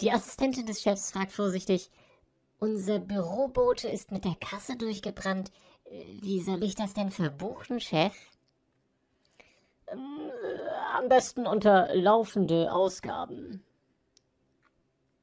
Die Assistentin des Chefs fragt vorsichtig, unser Bürobote ist mit der Kasse durchgebrannt. Wie soll ich das denn verbuchen, Chef? Ähm, am besten unter laufende Ausgaben.